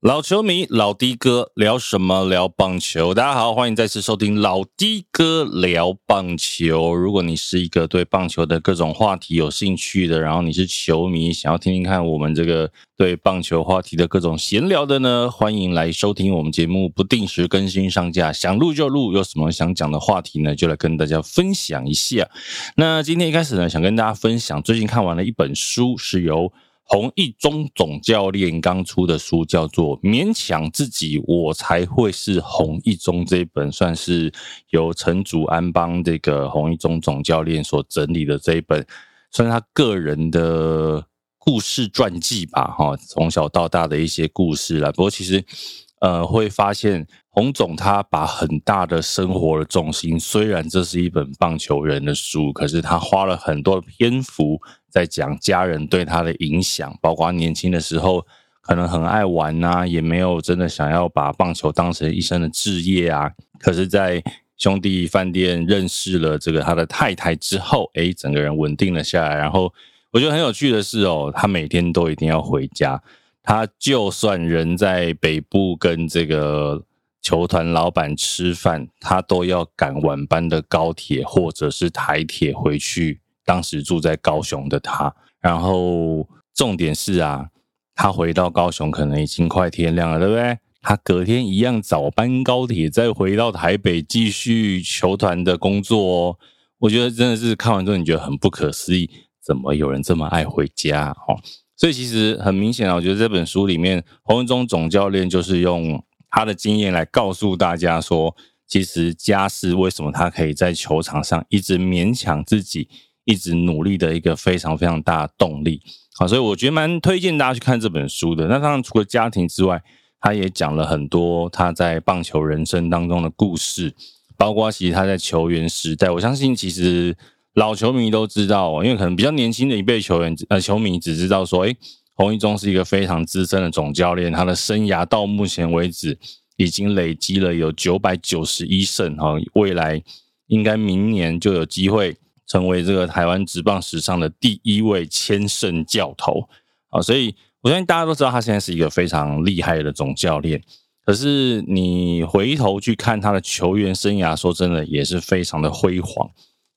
老球迷老的哥聊什么？聊棒球。大家好，欢迎再次收听老的哥聊棒球。如果你是一个对棒球的各种话题有兴趣的，然后你是球迷，想要听听看我们这个对棒球话题的各种闲聊的呢，欢迎来收听我们节目，不定时更新上架，想录就录。有什么想讲的话题呢，就来跟大家分享一下。那今天一开始呢，想跟大家分享最近看完了一本书，是由。洪一中总教练刚出的书叫做《勉强自己，我才会是洪一中》这一本，算是由陈祖安帮这个洪一中总教练所整理的这一本，算是他个人的故事传记吧，哈，从小到大的一些故事啦。不过其实，呃，会发现洪总他把很大的生活的重心，虽然这是一本棒球人的书，可是他花了很多篇幅。在讲家人对他的影响，包括年轻的时候可能很爱玩呐，也没有真的想要把棒球当成一生的志业啊。可是，在兄弟饭店认识了这个他的太太之后，哎，整个人稳定了下来。然后我觉得很有趣的是哦，他每天都一定要回家，他就算人在北部跟这个球团老板吃饭，他都要赶晚班的高铁或者是台铁回去。当时住在高雄的他，然后重点是啊，他回到高雄可能已经快天亮了，对不对？他隔天一样早班高铁，再回到台北继续球团的工作哦。我觉得真的是看完之后你觉得很不可思议，怎么有人这么爱回家？哦，所以其实很明显啊，我觉得这本书里面洪文忠总教练就是用他的经验来告诉大家说，其实家是为什么他可以在球场上一直勉强自己。一直努力的一个非常非常大的动力，好，所以我觉得蛮推荐大家去看这本书的。那当然，除了家庭之外，他也讲了很多他在棒球人生当中的故事，包括其实他在球员时代。我相信，其实老球迷都知道，因为可能比较年轻的一辈球员呃球迷只知道说，诶，洪一中是一个非常资深的总教练，他的生涯到目前为止已经累积了有九百九十一胜，哈，未来应该明年就有机会。成为这个台湾职棒史上的第一位千胜教头啊！所以我相信大家都知道，他现在是一个非常厉害的总教练。可是你回头去看他的球员生涯，说真的也是非常的辉煌。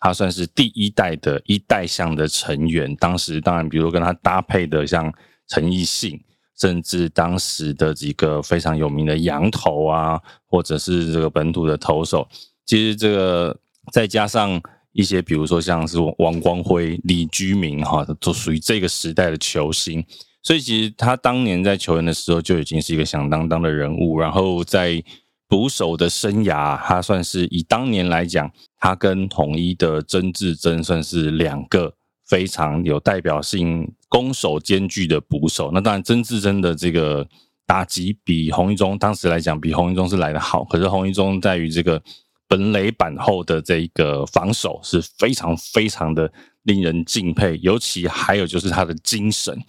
他算是第一代的一代项的成员。当时当然，比如跟他搭配的像陈奕迅，甚至当时的几个非常有名的羊头啊，或者是这个本土的投手，其实这个再加上。一些比如说像是王光辉、李居明哈，都属于这个时代的球星，所以其实他当年在球员的时候就已经是一个响当当的人物。然后在捕手的生涯，他算是以当年来讲，他跟统一的曾志珍算是两个非常有代表性、攻守兼具的捕手。那当然，曾志珍的这个打击比洪一中当时来讲，比洪一中是来的好。可是洪一中在于这个。本垒板后的这个防守是非常非常的令人敬佩，尤其还有就是他的精神。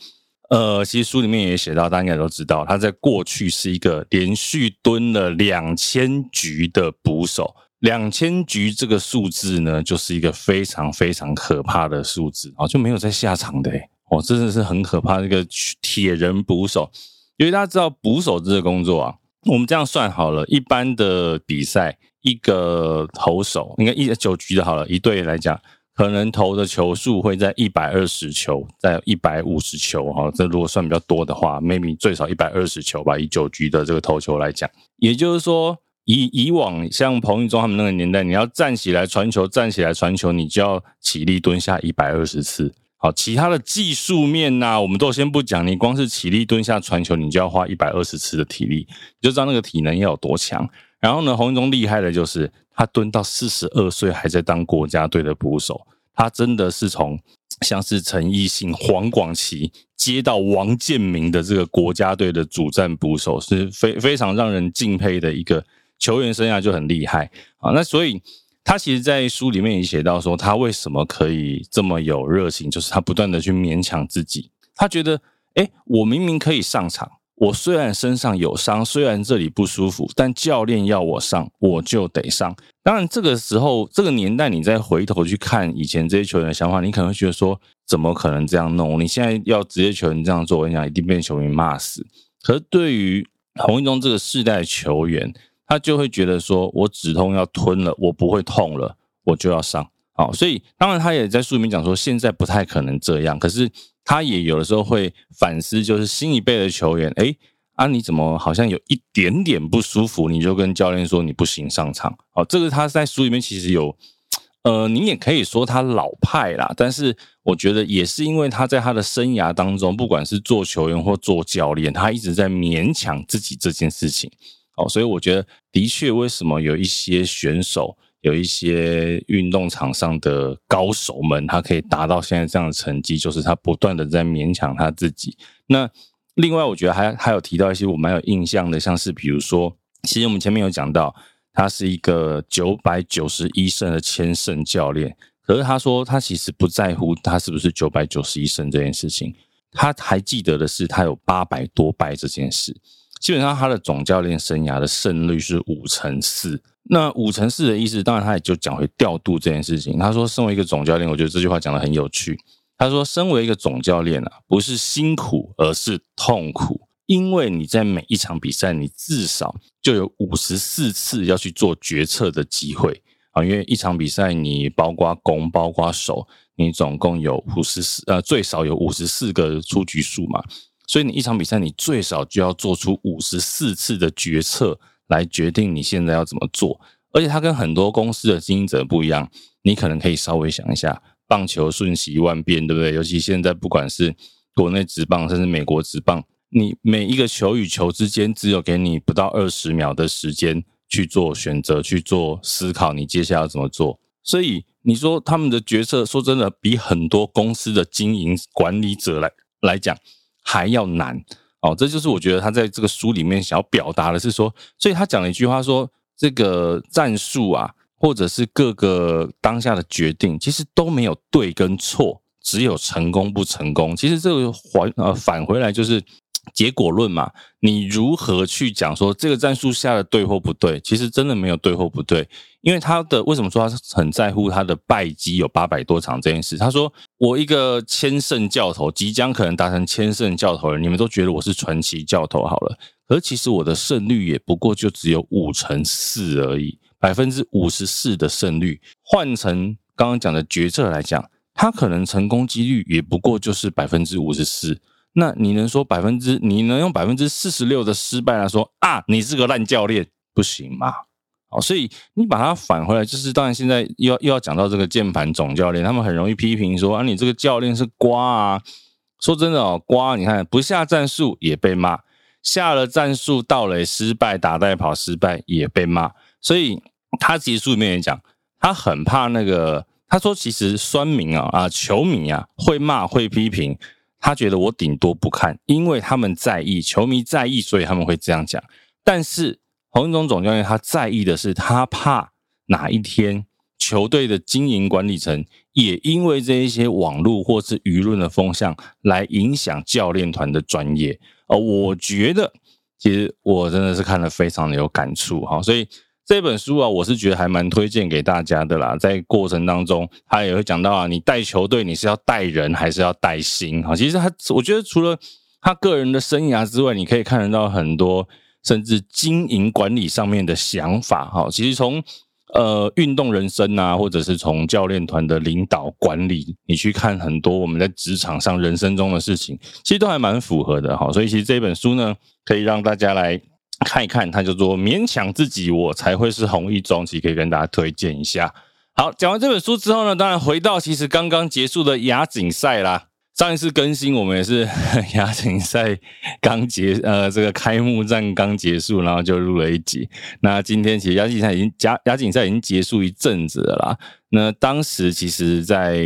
呃，其实书里面也写到，大家应该都知道，他在过去是一个连续蹲了两千局的捕手。两千局这个数字呢，就是一个非常非常可怕的数字啊，就没有在下场的哦，真的是很可怕。这个铁人捕手，因为大家知道捕手这个工作啊，我们这样算好了，一般的比赛。一个投手应该一九局的好了，一队来讲，可能投的球数会在一百二十球，在一百五十球哈。这如果算比较多的话，maybe 最少一百二十球吧。以九局的这个投球来讲，也就是说，以以往像彭云忠他们那个年代，你要站起来传球，站起来传球，你就要起立蹲下一百二十次。好，其他的技术面呐，我们都先不讲，你光是起立蹲下传球，你就要花一百二十次的体力，你就知道那个体能要有多强。然后呢，洪一中厉害的就是他蹲到四十二岁还在当国家队的捕手，他真的是从像是陈奕迅、黄广琪接到王建民的这个国家队的主战捕手，是非非常让人敬佩的一个球员生涯就很厉害啊。那所以他其实，在书里面也写到说，他为什么可以这么有热情，就是他不断的去勉强自己，他觉得，哎，我明明可以上场。我虽然身上有伤，虽然这里不舒服，但教练要我上，我就得上。当然，这个时候这个年代，你再回头去看以前这些球员的想法，你可能会觉得说，怎么可能这样弄？你现在要职业球员这样做，我跟你讲，一定被球迷骂死。可是对于洪一中这个世代球员，他就会觉得说，我止痛要吞了，我不会痛了，我就要上。好，所以当然他也在书里面讲说，现在不太可能这样，可是他也有的时候会反思，就是新一辈的球员，哎，啊你怎么好像有一点点不舒服，你就跟教练说你不行上场。好，这个他在书里面其实有。呃，你也可以说他老派啦，但是我觉得也是因为他在他的生涯当中，不管是做球员或做教练，他一直在勉强自己这件事情。哦，所以我觉得的确，为什么有一些选手，有一些运动场上的高手们，他可以达到现在这样的成绩，就是他不断的在勉强他自己。那另外，我觉得还还有提到一些我蛮有印象的，像是比如说，其实我们前面有讲到。他是一个九百九十一胜的千胜教练，可是他说他其实不在乎他是不是九百九十一胜这件事情，他还记得的是他有八百多败这件事。基本上他的总教练生涯的胜率是五成四。那五成四的意思，当然他也就讲回调度这件事情。他说，身为一个总教练，我觉得这句话讲的很有趣。他说，身为一个总教练啊，不是辛苦，而是痛苦。因为你在每一场比赛，你至少就有五十四次要去做决策的机会啊！因为一场比赛，你包括攻、包括守，你总共有五十四呃，最少有五十四个出局数嘛。所以你一场比赛，你最少就要做出五十四次的决策来决定你现在要怎么做。而且它跟很多公司的经营者不一样，你可能可以稍微想一下，棒球瞬息万变，对不对？尤其现在不管是国内职棒，甚至美国职棒。你每一个球与球之间，只有给你不到二十秒的时间去做选择、去做思考，你接下来要怎么做？所以你说他们的决策，说真的，比很多公司的经营管理者来来讲还要难哦。这就是我觉得他在这个书里面想要表达的是说，所以他讲了一句话说：这个战术啊，或者是各个当下的决定，其实都没有对跟错，只有成功不成功。其实这个还呃返回来就是。结果论嘛，你如何去讲说这个战术下的对或不对？其实真的没有对或不对，因为他的为什么说他很在乎他的败绩有八百多场这件事？他说我一个千胜教头，即将可能达成千胜教头了，你们都觉得我是传奇教头好了，而其实我的胜率也不过就只有五成四而已，百分之五十四的胜率，换成刚刚讲的决策来讲，他可能成功几率也不过就是百分之五十四。那你能说百分之？你能用百分之四十六的失败来说啊？你是个烂教练，不行吗？好，所以你把它返回来，就是当然现在又要又要讲到这个键盘总教练，他们很容易批评说啊，你这个教练是瓜啊。说真的哦，瓜，你看不下战术也被骂，下了战术到垒失败，打带跑失败也被骂。所以他其实书里面也讲，他很怕那个，他说其实酸民啊啊球迷啊会骂会批评。他觉得我顶多不看，因为他们在意，球迷在意，所以他们会这样讲。但是洪忠总教练他在意的是，他怕哪一天球队的经营管理层也因为这一些网络或是舆论的风向来影响教练团的专业。呃，我觉得其实我真的是看了非常的有感触哈，所以。这本书啊，我是觉得还蛮推荐给大家的啦。在过程当中，他也会讲到啊，你带球队你是要带人还是要带心啊？其实他，我觉得除了他个人的生涯之外，你可以看得到很多甚至经营管理上面的想法哈。其实从呃运动人生啊，或者是从教练团的领导管理，你去看很多我们在职场上人生中的事情，其实都还蛮符合的哈。所以其实这本书呢，可以让大家来。看一看，他就说勉强自己，我才会是红一中，其实可以跟大家推荐一下。好，讲完这本书之后呢，当然回到其实刚刚结束的亚锦赛啦。上一次更新我们也是亚锦赛刚结，呃，这个开幕战刚结束，然后就录了一集。那今天其实亚锦赛已经亚亚锦赛已经结束一阵子了啦。那当时其实，在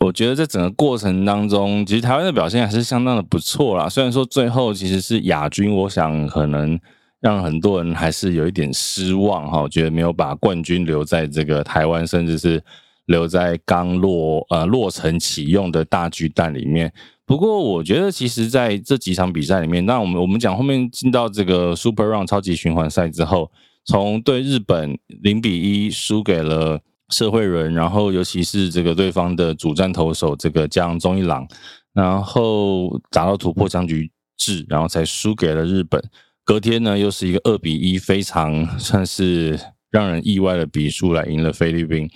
我觉得在整个过程当中，其实台湾的表现还是相当的不错啦。虽然说最后其实是亚军，我想可能让很多人还是有一点失望哈，觉得没有把冠军留在这个台湾，甚至是留在刚落呃落成启用的大巨蛋里面。不过我觉得，其实在这几场比赛里面，那我们我们讲后面进到这个 Super Round 超级循环赛之后，从对日本零比一输给了。社会人，然后尤其是这个对方的主战投手这个江中一郎，然后打到突破僵局制，然后才输给了日本。隔天呢又是一个二比一，非常算是让人意外的比数来赢了菲律宾。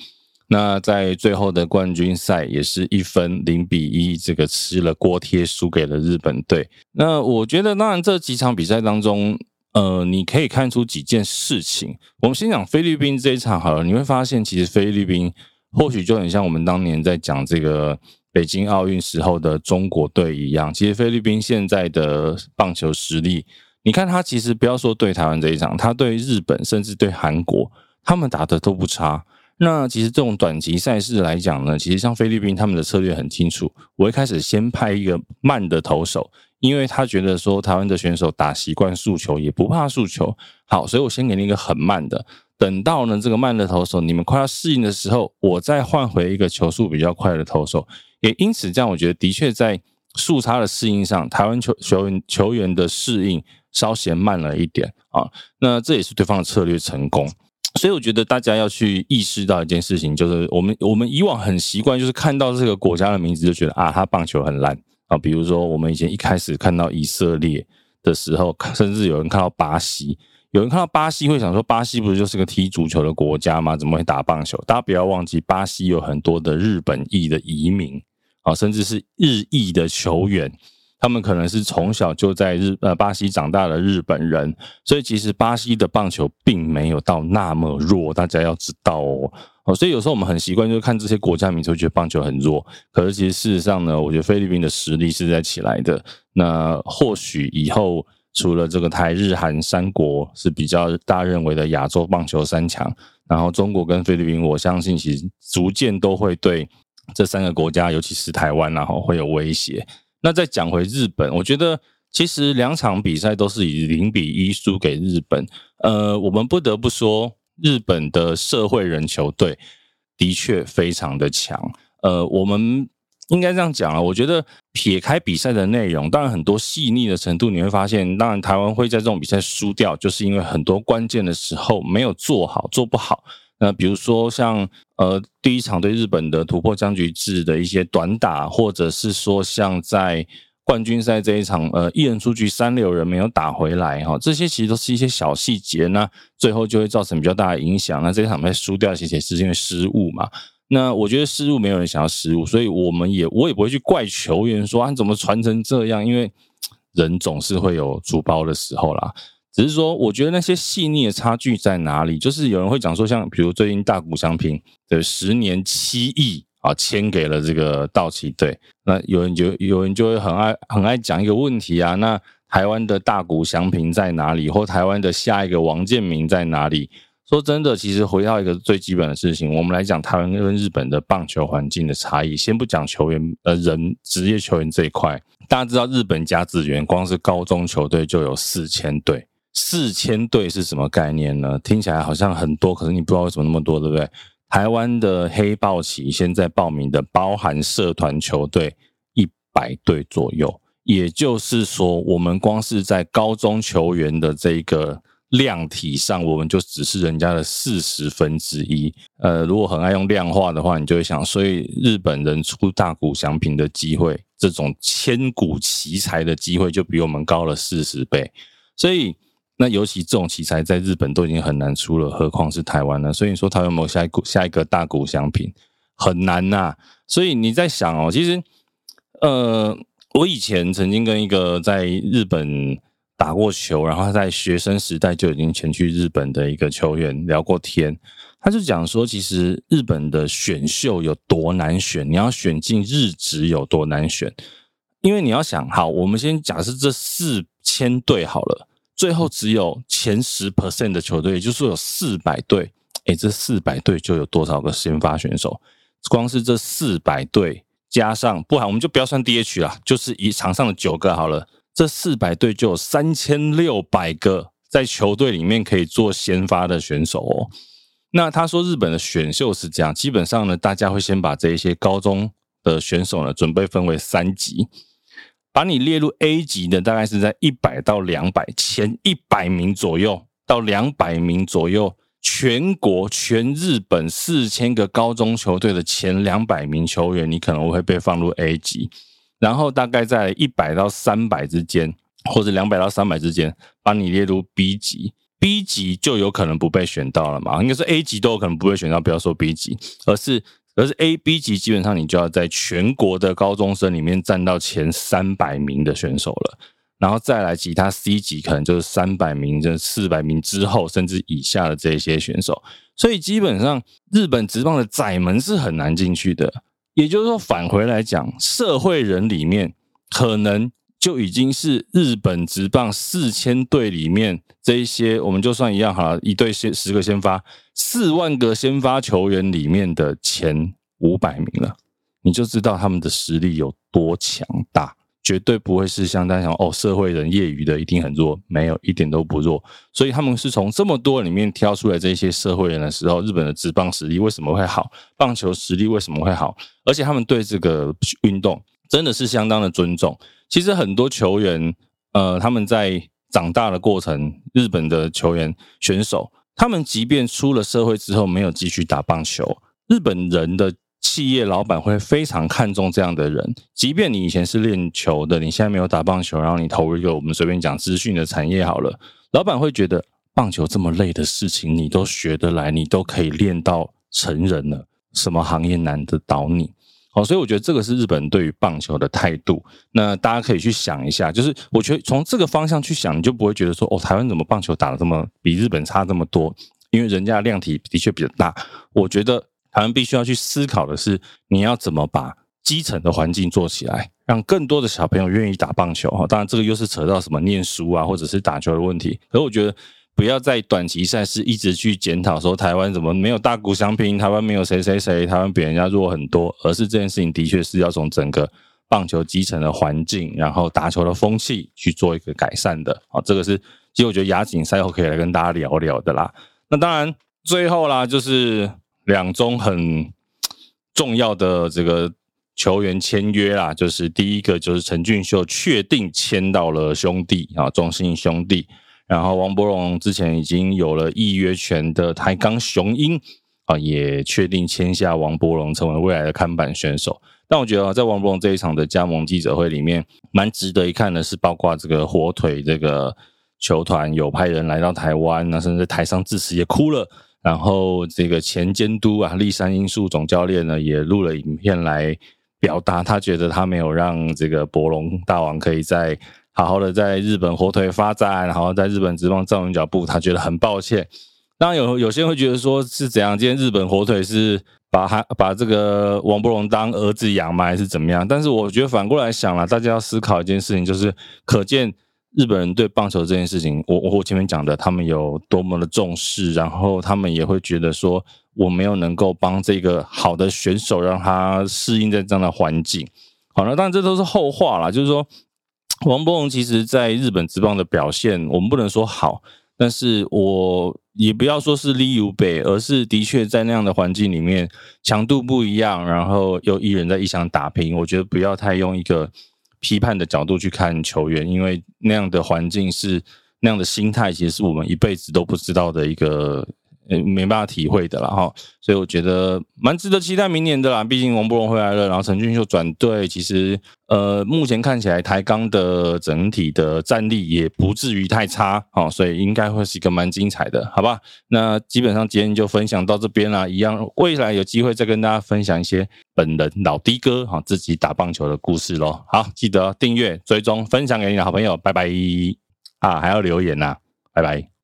那在最后的冠军赛也是一分零比一，这个吃了锅贴，输给了日本队。那我觉得，当然这几场比赛当中，呃，你可以看出几件事情。我们先讲菲律宾这一场好了，你会发现其实菲律宾或许就很像我们当年在讲这个北京奥运时候的中国队一样。其实菲律宾现在的棒球实力，你看他其实不要说对台湾这一场，他对日本甚至对韩国，他们打的都不差。那其实这种短期赛事来讲呢，其实像菲律宾他们的策略很清楚。我一开始先派一个慢的投手，因为他觉得说台湾的选手打习惯速球，也不怕速球。好，所以我先给你一个很慢的，等到呢这个慢的投手你们快要适应的时候，我再换回一个球速比较快的投手。也因此这样，我觉得的确在速差的适应上，台湾球球员球员的适应稍嫌慢了一点啊。那这也是对方的策略成功。所以我觉得大家要去意识到一件事情，就是我们我们以往很习惯，就是看到这个国家的名字就觉得啊，他棒球很烂啊。比如说我们以前一开始看到以色列的时候，甚至有人看到巴西，有人看到巴西会想说，巴西不是就是个踢足球的国家吗？怎么会打棒球？大家不要忘记，巴西有很多的日本裔的移民啊，甚至是日裔的球员。他们可能是从小就在日呃巴西长大的日本人，所以其实巴西的棒球并没有到那么弱，大家要知道哦。哦，所以有时候我们很习惯就看这些国家名，就觉得棒球很弱。可是其实事实上呢，我觉得菲律宾的实力是在起来的。那或许以后除了这个台日韩三国是比较大认为的亚洲棒球三强，然后中国跟菲律宾，我相信其实逐渐都会对这三个国家，尤其是台湾，然后会有威胁。那再讲回日本，我觉得其实两场比赛都是以零比一输给日本。呃，我们不得不说，日本的社会人球队的确非常的强。呃，我们应该这样讲啊，我觉得撇开比赛的内容，当然很多细腻的程度，你会发现，当然台湾会在这种比赛输掉，就是因为很多关键的时候没有做好，做不好。那比如说像呃第一场对日本的突破僵局制的一些短打，或者是说像在冠军赛这一场呃一人出局三六人没有打回来哈，这些其实都是一些小细节，那最后就会造成比较大的影响。那这一场被输掉，其实也是因为失误嘛。那我觉得失误没有人想要失误，所以我们也我也不会去怪球员说啊怎么传成这样，因为人总是会有主包的时候啦。只是说，我觉得那些细腻的差距在哪里？就是有人会讲说，像比如最近大谷翔平的十年七亿啊，签给了这个道奇队。那有人就有人就会很爱很爱讲一个问题啊，那台湾的大谷翔平在哪里？或台湾的下一个王建民在哪里？说真的，其实回到一个最基本的事情，我们来讲台湾跟日本的棒球环境的差异。先不讲球员呃人职业球员这一块，大家知道日本甲子园光是高中球队就有四千队。四千队是什么概念呢？听起来好像很多，可是你不知道为什么那么多，对不对？台湾的黑豹旗现在报名的包含社团球队一百队左右，也就是说，我们光是在高中球员的这个量体上，我们就只是人家的四十分之一。呃，如果很爱用量化的话，你就会想，所以日本人出大股祥平的机会，这种千古奇才的机会，就比我们高了四十倍，所以。那尤其这种奇才在日本都已经很难出了，何况是台湾呢？所以你说他有没有下一股下一个大股相品很难呐。所以你在想哦，其实呃，我以前曾经跟一个在日本打过球，然后他在学生时代就已经前去日本的一个球员聊过天，他就讲说，其实日本的选秀有多难选，你要选进日职有多难选，因为你要想好，我们先假设这四千队好了。最后只有前十 percent 的球队，也就是说有四百队，诶，这四百队就有多少个先发选手？光是这四百队加上不好，我们就不要算 DH 了，就是以场上的九个好了。这四百队就有三千六百个在球队里面可以做先发的选手哦。那他说日本的选秀是这样，基本上呢，大家会先把这一些高中的选手呢，准备分为三级。把你列入 A 级的，大概是在一百到两百前一百名左右到两百名左右，全国全日本四千个高中球队的前两百名球员，你可能会被放入 A 级。然后大概在一百到三百之间，或者两百到三百之间，把你列入 B 级，B 级就有可能不被选到了嘛？应该是 A 级都有可能不会选到，不要说 B 级，而是而是 A、B 级基本上你就要在全国的高中生里面占到前三百名的选手了，然后再来其他 C 级可能就是三百名、这四百名之后甚至以下的这些选手，所以基本上日本职棒的窄门是很难进去的。也就是说，返回来讲，社会人里面可能。就已经是日本职棒四千队里面这一些，我们就算一样好了，一队先十个先发，四万个先发球员里面的前五百名了，你就知道他们的实力有多强大，绝对不会是像大家想哦，社会人业余的一定很弱，没有一点都不弱，所以他们是从这么多里面挑出来这些社会人的时候，日本的职棒实力为什么会好，棒球实力为什么会好，而且他们对这个运动真的是相当的尊重。其实很多球员，呃，他们在长大的过程，日本的球员选手，他们即便出了社会之后没有继续打棒球，日本人的企业老板会非常看重这样的人。即便你以前是练球的，你现在没有打棒球，然后你投入一个我们随便讲资讯的产业好了，老板会觉得棒球这么累的事情你都学得来，你都可以练到成人了，什么行业难得倒你？哦，所以我觉得这个是日本对于棒球的态度。那大家可以去想一下，就是我觉得从这个方向去想，你就不会觉得说，哦，台湾怎么棒球打的这么比日本差这么多？因为人家的量体的确比较大。我觉得台湾必须要去思考的是，你要怎么把基层的环境做起来，让更多的小朋友愿意打棒球。哈，当然这个又是扯到什么念书啊，或者是打球的问题。可是我觉得。不要在短期赛事一直去检讨说台湾怎么没有大股相拼，台湾没有谁谁谁，台湾比人家弱很多，而是这件事情的确是要从整个棒球基层的环境，然后打球的风气去做一个改善的。好，这个是其实我觉得亚锦赛后可以来跟大家聊聊的啦。那当然最后啦，就是两宗很重要的这个球员签约啦，就是第一个就是陈俊秀确定签到了兄弟啊，中信兄弟。然后王柏荣之前已经有了预约权的台钢雄鹰啊，也确定签下王柏荣成为未来的看板选手。但我觉得在王柏荣这一场的加盟记者会里面，蛮值得一看的是，包括这个火腿这个球团有派人来到台湾，那甚至台上致辞也哭了。然后这个前监督啊，立山英树总教练呢，也录了影片来表达他觉得他没有让这个博龙大王可以在。好好的在日本火腿发展，然后在日本职棒站稳脚步，他觉得很抱歉。当然有有些人会觉得说是怎样，今天日本火腿是把他把这个王柏荣当儿子养吗，还是怎么样？但是我觉得反过来想了，大家要思考一件事情，就是可见日本人对棒球这件事情，我我前面讲的，他们有多么的重视，然后他们也会觉得说，我没有能够帮这个好的选手让他适应在这样的环境。好了，当然这都是后话了，就是说。王柏荣其实在日本职棒的表现，我们不能说好，但是我也不要说是利于北，而是的确在那样的环境里面，强度不一样，然后又一人在一场打拼，我觉得不要太用一个批判的角度去看球员，因为那样的环境是那样的心态，其实是我们一辈子都不知道的一个。呃，没办法体会的了哈，所以我觉得蛮值得期待明年的啦。毕竟王柏荣回来了，然后陈俊秀转队，其实呃，目前看起来台钢的整体的战力也不至于太差哦，所以应该会是一个蛮精彩的，好吧？那基本上今天就分享到这边啦，一样未来有机会再跟大家分享一些本人老的哥哈自己打棒球的故事喽。好，记得订阅、追踪、分享给你的好朋友，拜拜啊！还要留言呐，拜拜。